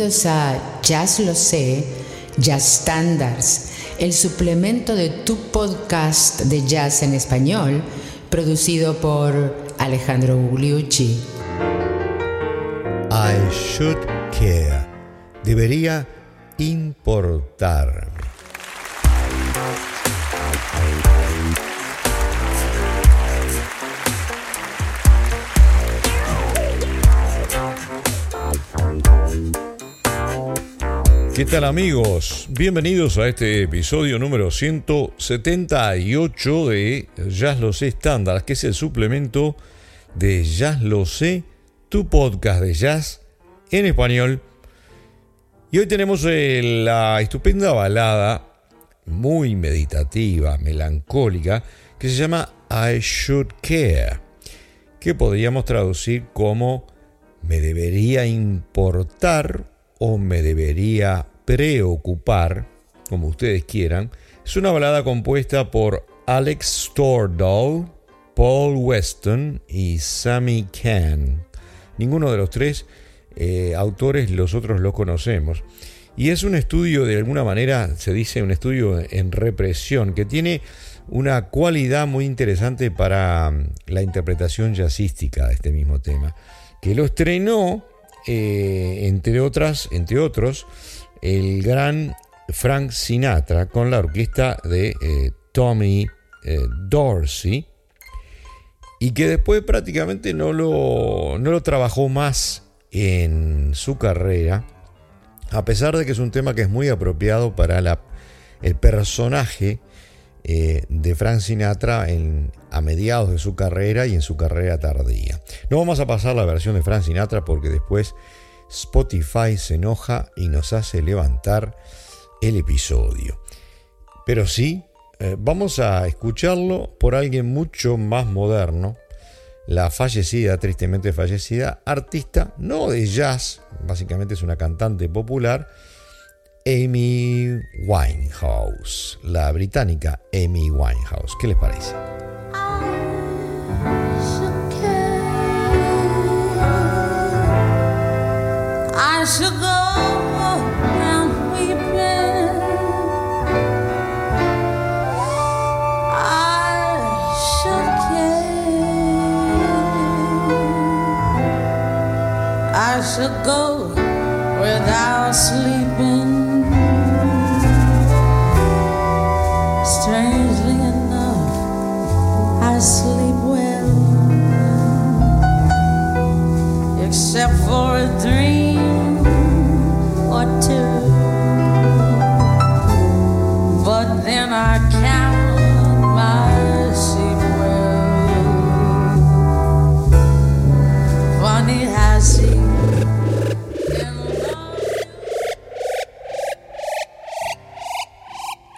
Bienvenidos a Jazz Lo Sé, Jazz Standards, el suplemento de tu podcast de jazz en español, producido por Alejandro Gugliucci. I should care. Debería importarme. ¿Qué tal amigos? Bienvenidos a este episodio número 178 de Jazz Lo Sé Estándar, que es el suplemento de Jazz Lo Sé, tu podcast de jazz en español. Y hoy tenemos eh, la estupenda balada, muy meditativa, melancólica, que se llama I Should Care, que podríamos traducir como me debería importar o me debería preocupar, como ustedes quieran, es una balada compuesta por Alex Stordahl, Paul Weston y Sammy Kahn. Ninguno de los tres eh, autores, los otros los conocemos. Y es un estudio, de alguna manera, se dice un estudio en represión, que tiene una cualidad muy interesante para mm, la interpretación jazzística de este mismo tema, que lo estrenó, eh, entre, otras, entre otros, el gran Frank Sinatra con la orquesta de eh, Tommy eh, Dorsey y que después prácticamente no lo, no lo trabajó más en su carrera, a pesar de que es un tema que es muy apropiado para la, el personaje eh, de Frank Sinatra en, a mediados de su carrera y en su carrera tardía. No vamos a pasar la versión de Frank Sinatra porque después Spotify se enoja y nos hace levantar el episodio. Pero sí, eh, vamos a escucharlo por alguien mucho más moderno, la fallecida, tristemente fallecida, artista, no de jazz, básicamente es una cantante popular, Amy Winehouse, la británica Amy Winehouse. ¿Qué les parece? Without sleeping.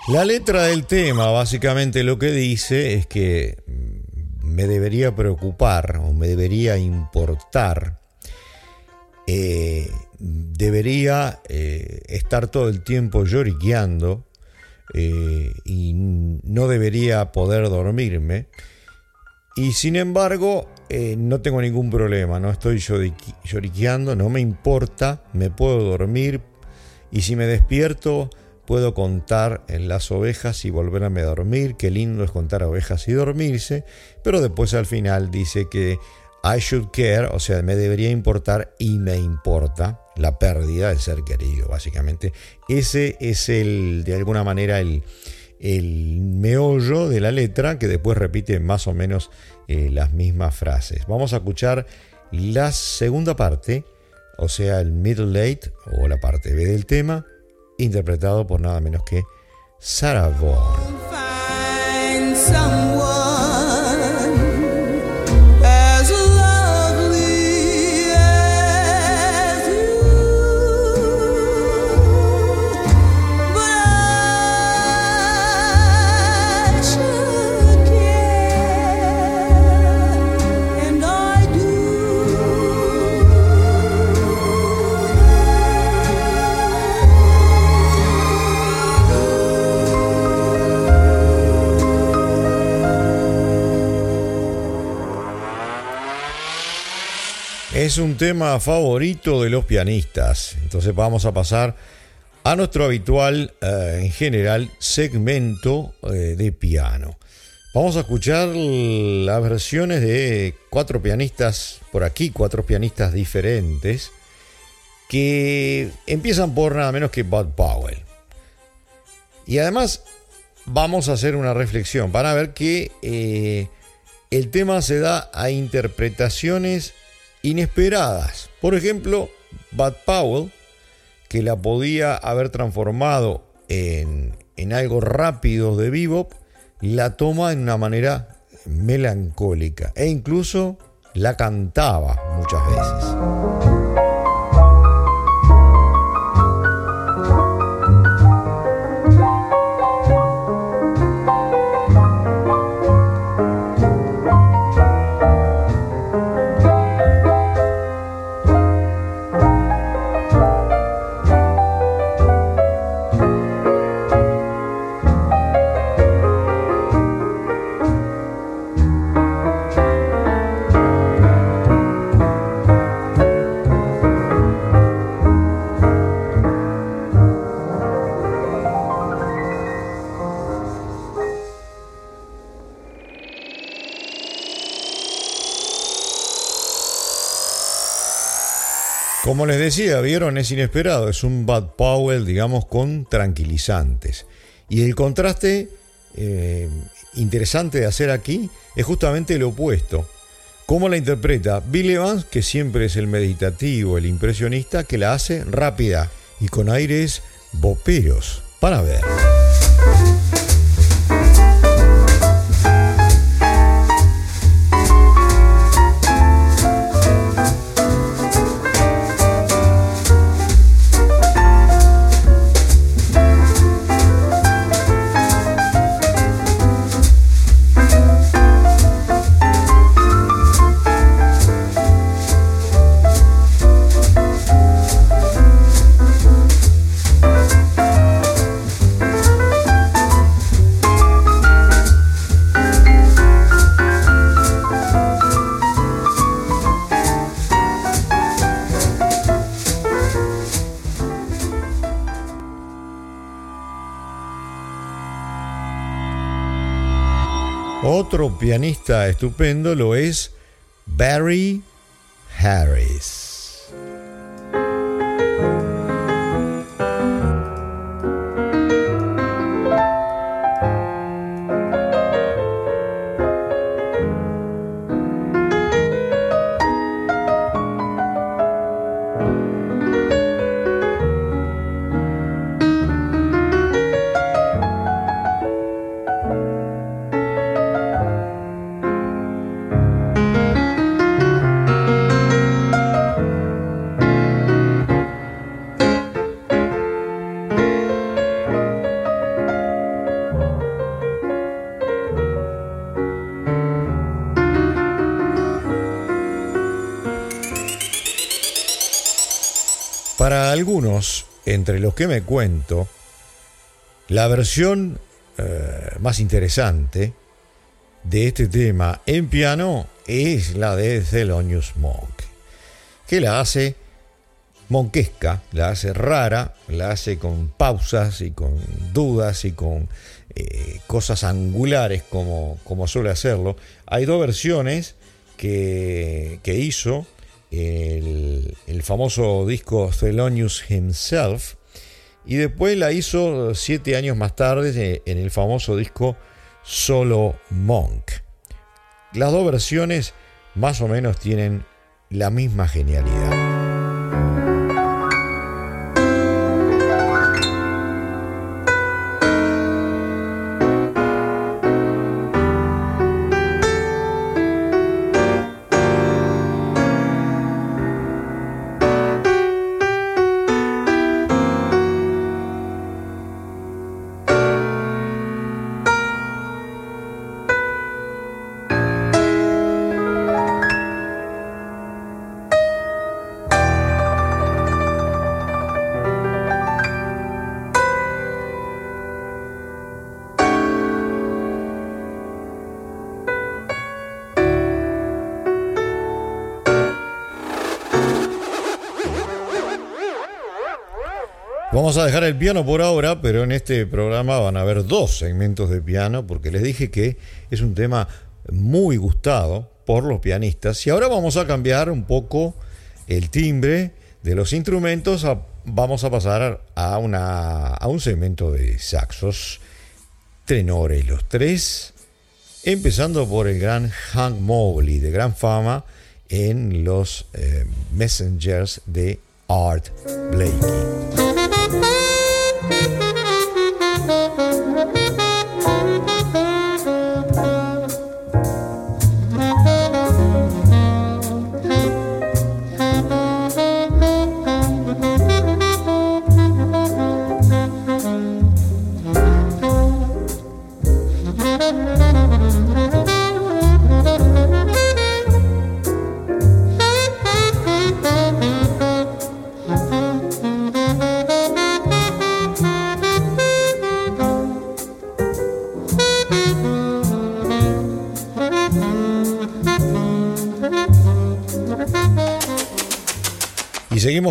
La letra del tema básicamente lo que dice es que mm, me debería preocupar o me debería importar, eh, debería eh, estar todo el tiempo lloriqueando eh, y no debería poder dormirme. Y sin embargo, no tengo ningún problema, no estoy lloriqueando, no me importa, me puedo dormir y si me despierto puedo contar en las ovejas y volverme a dormir, qué lindo es contar ovejas y dormirse, pero después al final dice que I should care, o sea, me debería importar y me importa la pérdida del ser querido, básicamente. Ese es el, de alguna manera, el, el meollo de la letra que después repite más o menos eh, las mismas frases. Vamos a escuchar la segunda parte, o sea, el middle late o la parte B del tema, interpretado por nada menos que Sarah Vaughan. Es un tema favorito de los pianistas. Entonces vamos a pasar a nuestro habitual, eh, en general, segmento eh, de piano. Vamos a escuchar las versiones de cuatro pianistas por aquí, cuatro pianistas diferentes, que empiezan por nada menos que Bud Powell. Y además vamos a hacer una reflexión para ver que eh, el tema se da a interpretaciones inesperadas. Por ejemplo, Bud Powell, que la podía haber transformado en, en algo rápido de bebop, la toma de una manera melancólica e incluso la cantaba muchas veces. Como les decía, vieron, es inesperado, es un Bad Powell, digamos, con tranquilizantes. Y el contraste eh, interesante de hacer aquí es justamente lo opuesto. ¿Cómo la interpreta Bill Evans, que siempre es el meditativo, el impresionista, que la hace rápida y con aires boperos? Para ver. Otro pianista estupendo lo es Barry Harris. Entre los que me cuento, la versión eh, más interesante de este tema en piano es la de Thelonious Monk, que la hace monquesca, la hace rara, la hace con pausas y con dudas y con eh, cosas angulares como, como suele hacerlo. Hay dos versiones que, que hizo el, famoso disco Thelonious Himself y después la hizo siete años más tarde en el famoso disco Solo Monk. Las dos versiones más o menos tienen la misma genialidad. Vamos a dejar el piano por ahora, pero en este programa van a haber dos segmentos de piano, porque les dije que es un tema muy gustado por los pianistas. Y ahora vamos a cambiar un poco el timbre de los instrumentos. vamos a pasar a, una, a un segmento de saxos tenores, los tres, empezando por el gran Hank Mobley, de gran fama en los eh, Messengers de Art Blakey.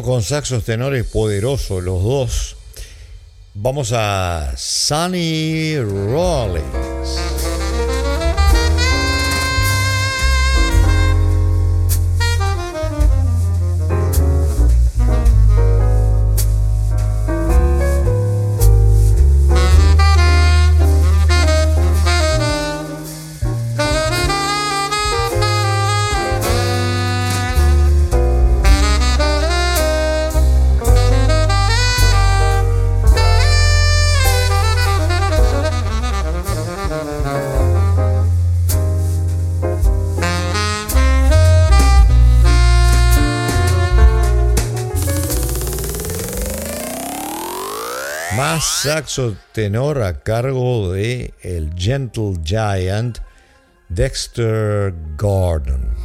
Con saxos tenores poderosos, los dos. Vamos a Sonny Rollins. Más saxo tenor a cargo de el Gentle Giant Dexter Gordon.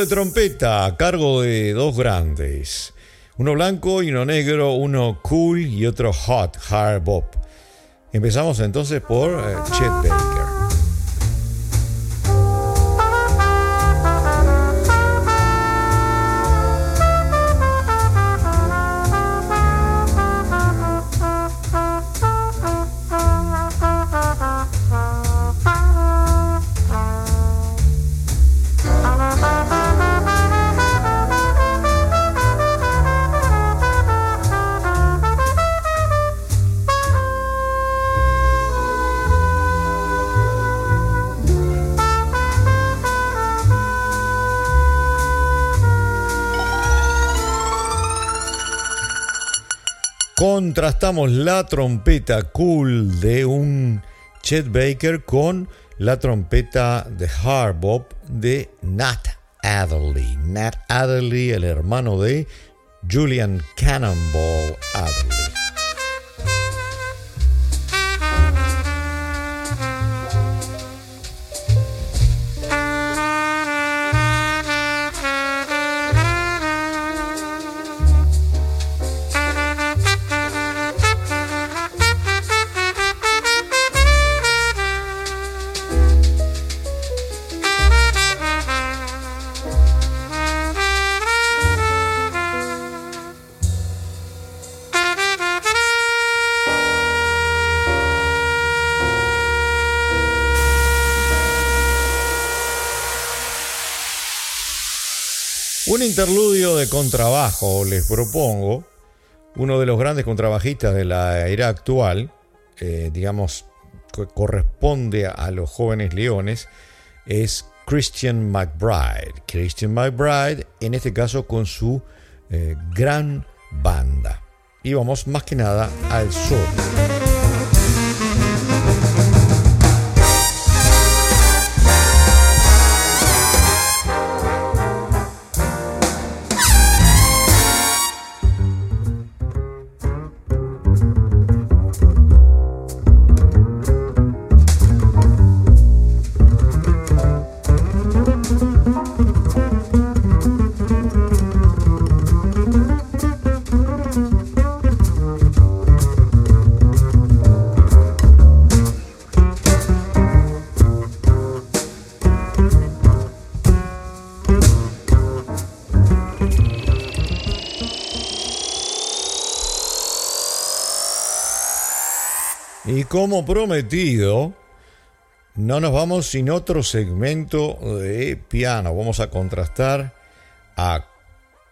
De trompeta a cargo de dos grandes. Uno blanco y uno negro, uno cool y otro hot, hard bop. Empezamos entonces por eh, Chet Baker. Contrastamos la trompeta cool de un Chet Baker con la trompeta de hard bop de Nat Adderley. Nat Adderley, el hermano de Julian Cannonball Adderley. Un interludio de contrabajo les propongo. Uno de los grandes contrabajistas de la era actual, eh, digamos, co- corresponde a los jóvenes leones, es Christian McBride. Christian McBride, en este caso con su eh, gran banda. y vamos más que nada al sur. Como prometido, no nos vamos sin otro segmento de piano. Vamos a contrastar a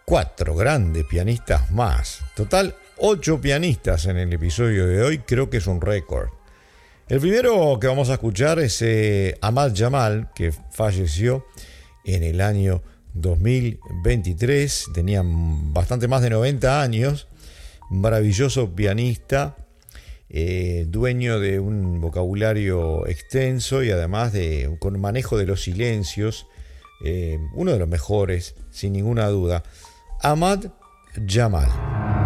cuatro grandes pianistas más. Total, ocho pianistas en el episodio de hoy. Creo que es un récord. El primero que vamos a escuchar es eh, Ahmad Jamal, que falleció en el año 2023. Tenía bastante más de 90 años. Maravilloso pianista eh, dueño de un vocabulario extenso y además de con manejo de los silencios, eh, uno de los mejores, sin ninguna duda, Ahmad Jamal.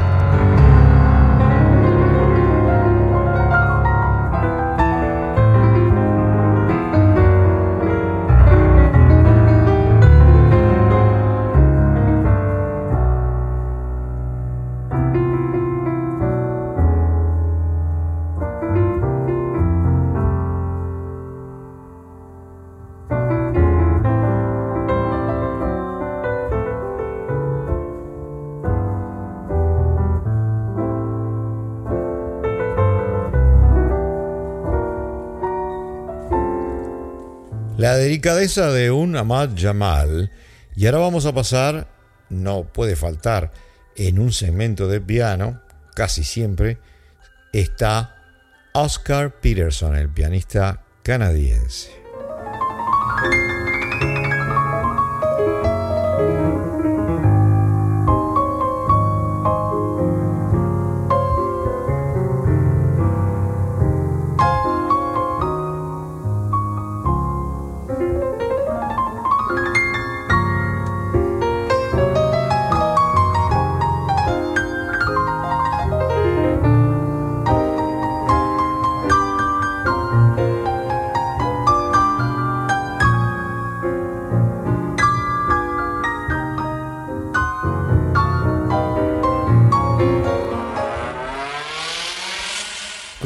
Delicadeza de un Ahmad Jamal. Y ahora vamos a pasar, no puede faltar, en un segmento de piano, casi siempre, está Oscar Peterson, el pianista canadiense.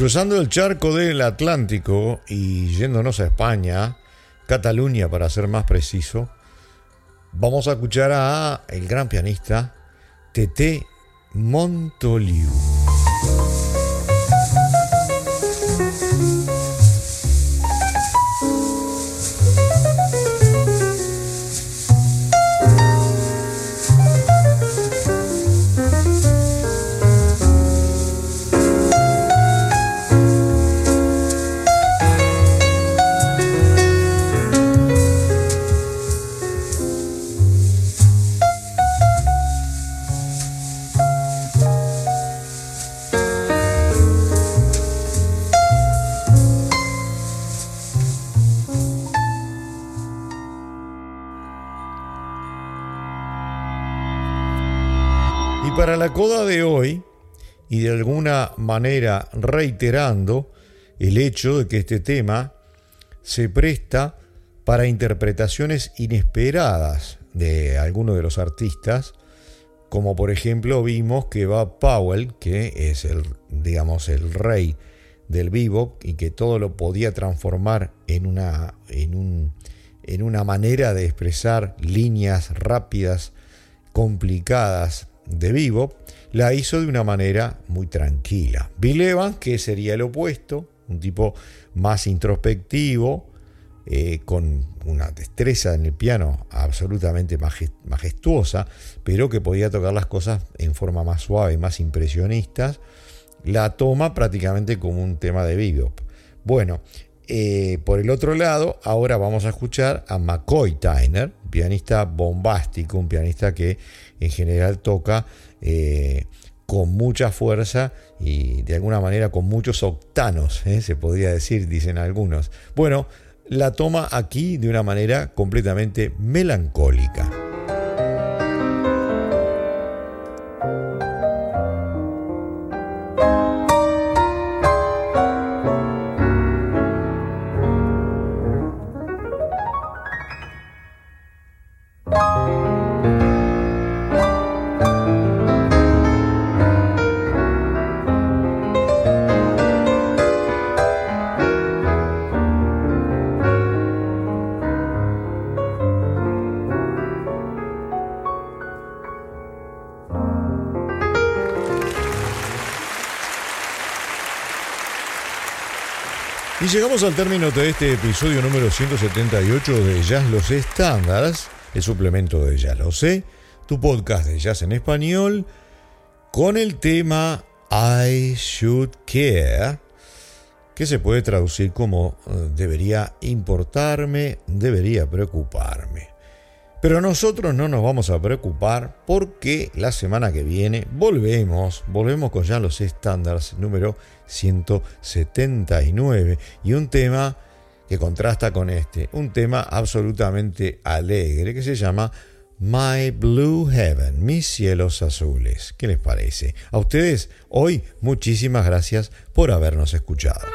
Cruzando el charco del Atlántico y yéndonos a España, Cataluña para ser más preciso, vamos a escuchar a el gran pianista Tete Montoliu. La coda de hoy, y de alguna manera reiterando el hecho de que este tema se presta para interpretaciones inesperadas de algunos de los artistas, como por ejemplo vimos que va Powell, que es el, digamos, el rey del bebop y que todo lo podía transformar en una, en un, en una manera de expresar líneas rápidas, complicadas de bebop, la hizo de una manera muy tranquila. Bill Evans, que sería el opuesto, un tipo más introspectivo, eh, con una destreza en el piano absolutamente majestuosa, pero que podía tocar las cosas en forma más suave, más impresionistas, la toma prácticamente como un tema de bebop. Bueno, eh, por el otro lado, ahora vamos a escuchar a McCoy Tyner, pianista bombástico, un pianista que en general toca eh, con mucha fuerza y de alguna manera con muchos octanos, ¿eh? se podría decir, dicen algunos. Bueno, la toma aquí de una manera completamente melancólica. Y llegamos al término de este episodio número 178 de Jazz Los Estándares, el suplemento de Jazz Lo Sé, tu podcast de jazz en español, con el tema I Should Care, que se puede traducir como eh, debería importarme, debería preocuparme. Pero nosotros no nos vamos a preocupar porque la semana que viene volvemos, volvemos con ya los estándares número 179 y un tema que contrasta con este, un tema absolutamente alegre que se llama My Blue Heaven, mis cielos azules. ¿Qué les parece? A ustedes hoy muchísimas gracias por habernos escuchado.